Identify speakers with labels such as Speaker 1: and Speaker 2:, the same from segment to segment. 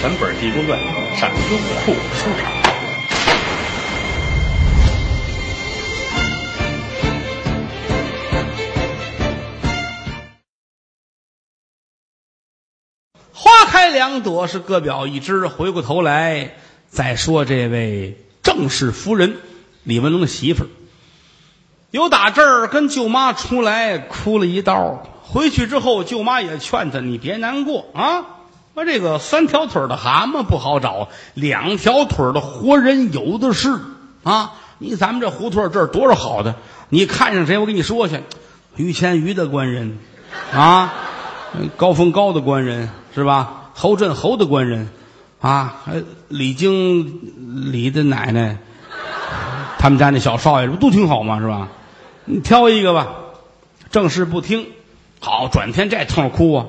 Speaker 1: 全本《地宫传》上优酷收场。
Speaker 2: 花开两朵，是各表一枝。回过头来再说这位郑氏夫人李文龙的媳妇儿，由打这儿跟舅妈出来哭了一道。回去之后，舅妈也劝他：“你别难过啊，说这个三条腿的蛤蟆不好找，两条腿的活人有的是啊。你咱们这胡同这儿多少好的，你看上谁，我给你说去，于谦于的官人啊，高峰高的官人是吧？侯震侯的官人啊，还李经李的奶奶，他们家那小少爷，不都挺好吗？是吧？你挑一个吧。正事不听。好，转天这痛哭啊，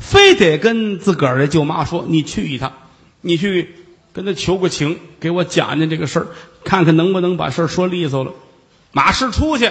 Speaker 2: 非得跟自个儿的舅妈说：“你去一趟，你去跟他求个情，给我讲讲这个事儿，看看能不能把事儿说利索了。”马氏出去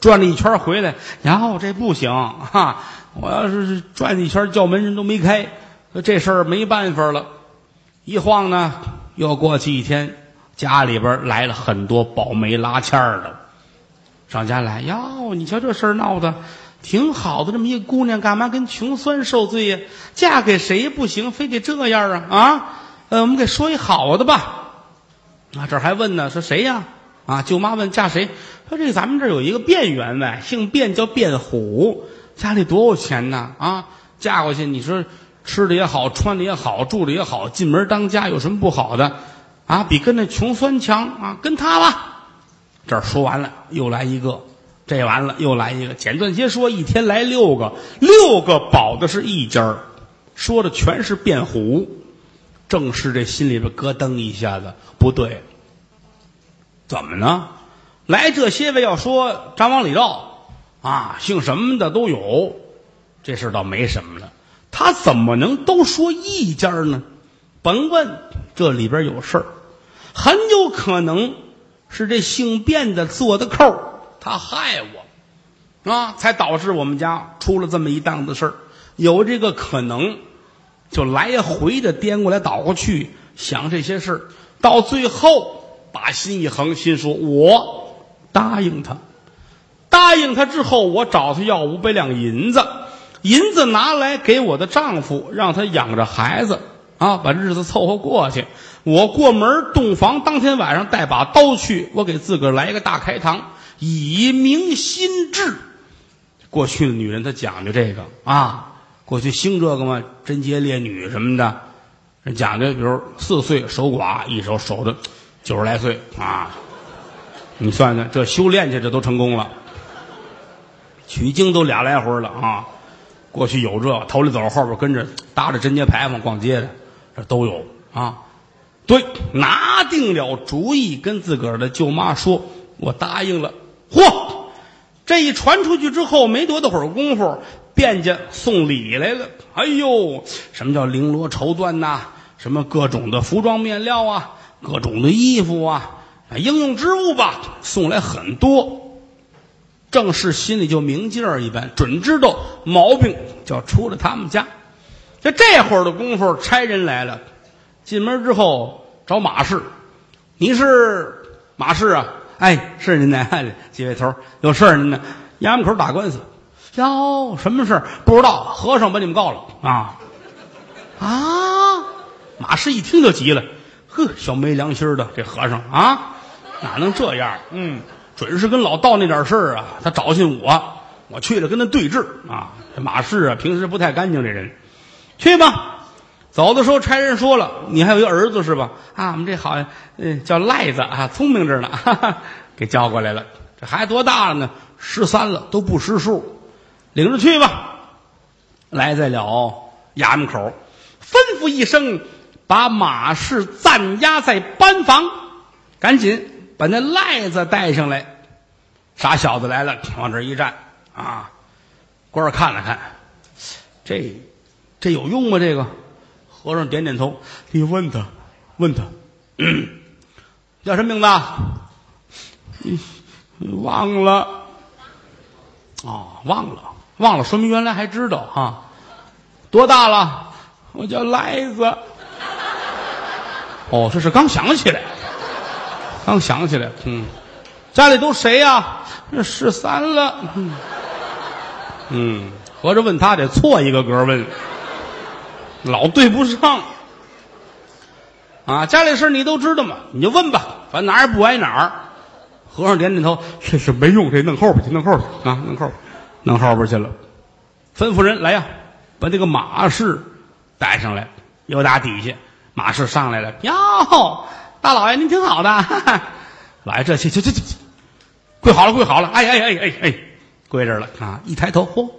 Speaker 2: 转了一圈回来，然后这不行哈！我要是转一圈叫门人都没开，这事儿没办法了。一晃呢，又过去一天，家里边来了很多保媒拉纤儿的，上家来哟，你瞧这事儿闹的。挺好的，这么一个姑娘，干嘛跟穷酸受罪呀？嫁给谁不行，非得这样啊？啊，呃，我们给说一好的吧。啊，这还问呢，说谁呀？啊，舅妈问嫁谁？说这咱们这有一个卞员外，姓卞，叫卞虎，家里多有钱呢？啊，嫁过去，你说吃的也好，穿的也好，住的也好，进门当家有什么不好的？啊，比跟那穷酸强啊？跟他吧。这儿说完了，又来一个。这完了，又来一个。简短些说，一天来六个，六个保的是一家儿说的全是辩虎。正是这心里边咯噔一下子，不对，怎么呢？来这些位要说张王李赵啊，姓什么的都有，这事倒没什么了。他怎么能都说一家呢？甭问，这里边有事儿，很有可能是这姓卞的做的扣儿。他害我，啊，才导致我们家出了这么一档子事儿。有这个可能，就来回的颠过来倒过去想这些事儿，到最后把心一横，心说：“我答应他，答应他之后，我找他要五百两银子，银子拿来给我的丈夫，让他养着孩子，啊，把日子凑合过去。我过门洞房当天晚上带把刀去，我给自个儿来一个大开膛。”以明心志，过去的女人她讲究这个。啊，过去兴这个嘛，贞洁烈女什么的，人讲究，比如四岁守寡，一守守着九十来岁。啊，你算算，这修炼去这都成功了，取经都俩来回了。啊，过去有这头里走，后边跟着搭着贞节牌坊逛街的，这都有。啊，对，拿定了主意，跟自个儿的舅妈说，我答应了。嚯！这一传出去之后，没多大会儿功夫，卞家送礼来了。哎呦，什么叫绫罗绸缎呐？什么各种的服装面料啊，各种的衣服啊，应用之物吧，送来很多。正是心里就明镜儿一般，准知道毛病就出了他们家。就这会儿的功夫，差人来了，进门之后找马氏，你是马氏啊？哎，是您呢，几位头有事儿您呢？衙门口打官司，哟，什么事不知道。和尚把你们告了啊啊！马氏一听就急了，呵，小没良心的这和尚啊，哪能这样？嗯，准是跟老道那点事儿啊，他找寻我，我去了跟他对峙啊。这马氏啊，平时不太干净，这人，去吧。走的时候，差人说了：“你还有一儿子是吧？啊，我们这好像，嗯，叫赖子啊，聪明着呢，哈哈，给叫过来了。这孩子多大了呢？十三了，都不识数，领着去吧。来在了衙门口，吩咐一声，把马氏暂押在班房，赶紧把那赖子带上来。傻小子来了，往这一站啊，官儿看了看，这这有用吗？这个。”和尚点点头，你问他，问他，叫什么名字？忘了，啊，忘了，忘了，说明原来还知道哈。多大了？我叫赖子。哦，这是刚想起来，刚想起来。嗯，家里都谁呀、那十三了。嗯，嗯，合着问他得错一个格问，老对不上。啊，家里事你都知道嘛，你就问吧，反正哪儿也不挨哪儿。和尚点点头，这是没用，这弄后边去，弄后边去啊，弄后边，弄后边去了。吩咐人来呀，把这个马氏带上来。又打底下，马氏上来了，哟，大老爷您挺好的，哈哈老爷这去去去去，跪好了，跪好了，哎哎哎哎哎，跪这儿了啊！一抬头，嚯，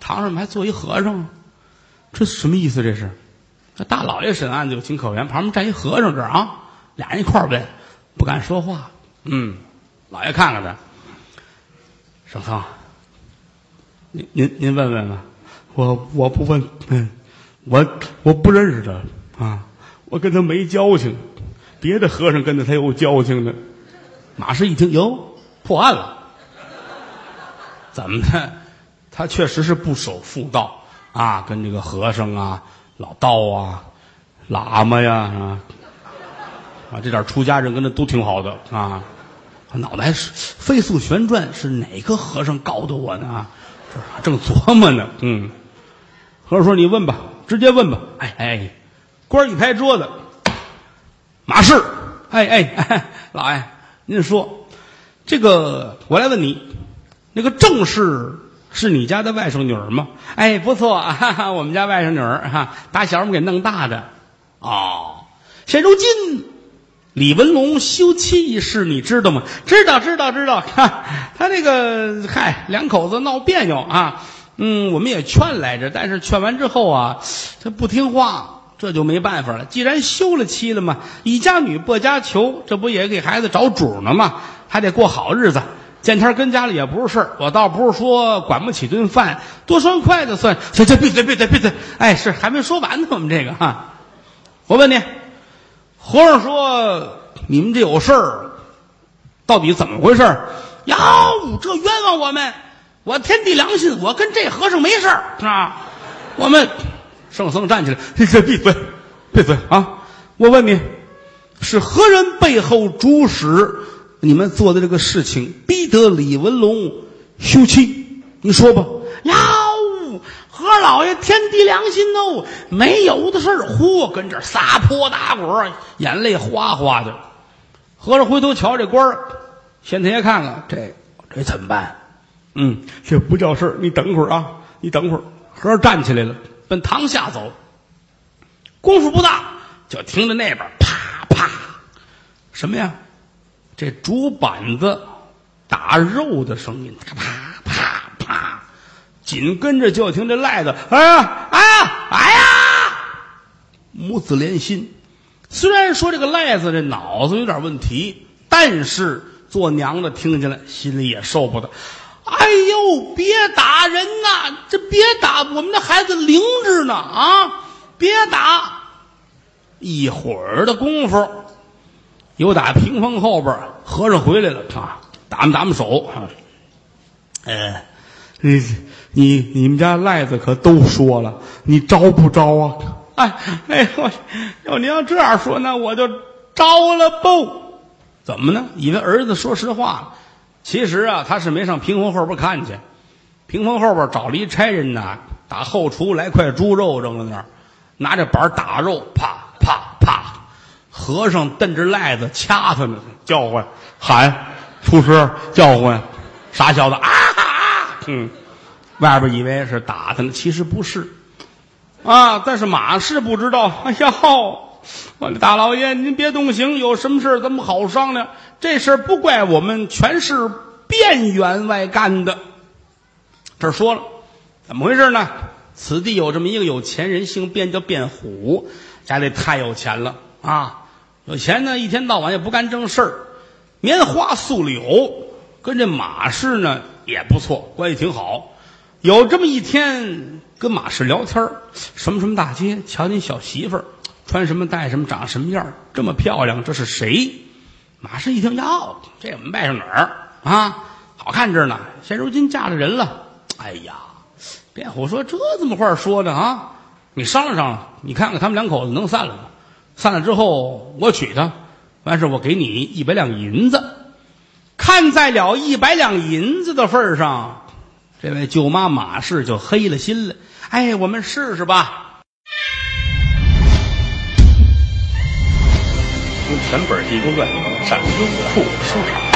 Speaker 2: 堂上还坐一和尚？这什么意思？这是？那大老爷审案子有情可原，旁边站一和尚这儿啊，俩人一块儿问，不敢说话。嗯，老爷看看他，圣僧，您您您问问吧，我我不问，嗯，我我不认识他啊，我跟他没交情，别的和尚跟他才有交情呢。马氏一听，哟，破案了，怎么的？他确实是不守妇道啊，跟这个和尚啊、老道啊、喇嘛呀啊啊，这点出家人跟他都挺好的啊。他脑袋是飞速旋转，是哪个和尚告的我呢？啊，正琢磨呢。嗯，和尚说：“你问吧，直接问吧。”哎哎，官一拍桌子，马氏，哎哎哎，老爷，您说这个，我来问你，那个郑氏是你家的外甥女儿吗？哎，不错，哈哈，我们家外甥女儿哈，打小我们给弄大的。哦，现如今。李文龙休妻一事，你知道吗？知道，知道，知道。他这个嗨，两口子闹别扭啊。嗯，我们也劝来着，但是劝完之后啊，他不听话，这就没办法了。既然休了妻了嘛，一家女不家求，这不也给孩子找主呢吗？还得过好日子。见天跟家里也不是事儿，我倒不是说管不起顿饭，多双筷子算。行行，闭嘴，闭嘴，闭嘴。哎，是还没说完呢，我们这个哈。我问你。和尚说：“你们这有事儿，到底怎么回事？”哟，这冤枉我们！我天地良心，我跟这和尚没事儿啊。我们圣僧站起来，闭嘴，闭嘴，闭嘴啊！我问你，是何人背后主使你们做的这个事情，逼得李文龙休妻？你说吧。哟。何老爷天地良心哦，没有的事儿，嚯，跟这撒泼打滚，眼泪哗哗的。和尚回头瞧这官儿，县太爷看看这这怎么办？嗯，这不叫事儿，你等会儿啊，你等会儿。和尚站起来了，奔堂下走。功夫不大，就听着那边啪啪，什么呀？这竹板子打肉的声音，啪啪啪。紧跟着就听这赖子，哎呀，哎呀，哎呀，母子连心。虽然说这个赖子这脑子有点问题，但是做娘的听见了，心里也受不得。哎呦，别打人呐！这别打，我们的孩子灵着呢啊！别打。一会儿的功夫，有打屏风后边和尚回来了啊，打么打们手啊，呃。你你你们家赖子可都说了，你招不招啊？哎哎，我要您要这样说，那我就招了不？怎么呢？以为儿子说实话了，其实啊，他是没上屏风后边看去。屏风后边找了一差人呐，打后厨来块猪肉扔在那儿，拿着板打肉，啪。和尚瞪着赖子掐他呢，叫唤喊，出师叫唤，傻小子啊啊！嗯，外边以为是打他呢，其实不是，啊！但是马氏不知道。哎呀，我的大老爷，您别动刑，有什么事咱们好商量。这事不怪我们，全是卞员外干的。这说了，怎么回事呢？此地有这么一个有钱人，姓卞，叫卞虎，家里太有钱了啊！有钱呢，一天到晚也不干正事儿，棉花素柳，跟这马氏呢。也不错，关系挺好。有这么一天，跟马氏聊天什么什么大街，瞧见小媳妇儿穿什么戴什么，长什么样这么漂亮，这是谁？马氏一听，哟，这我们外甥女儿啊，好看着呢。现如今嫁了人了。哎呀，卞虎说这怎么话说的啊？你商量商量，你看看他们两口子能散了吗？散了之后我娶她，完事我给你一百两银子。看在了一百两银子的份上，这位舅妈马氏就黑了心了。哎，我们试试吧。
Speaker 1: 用全本《济公传》上优酷收场。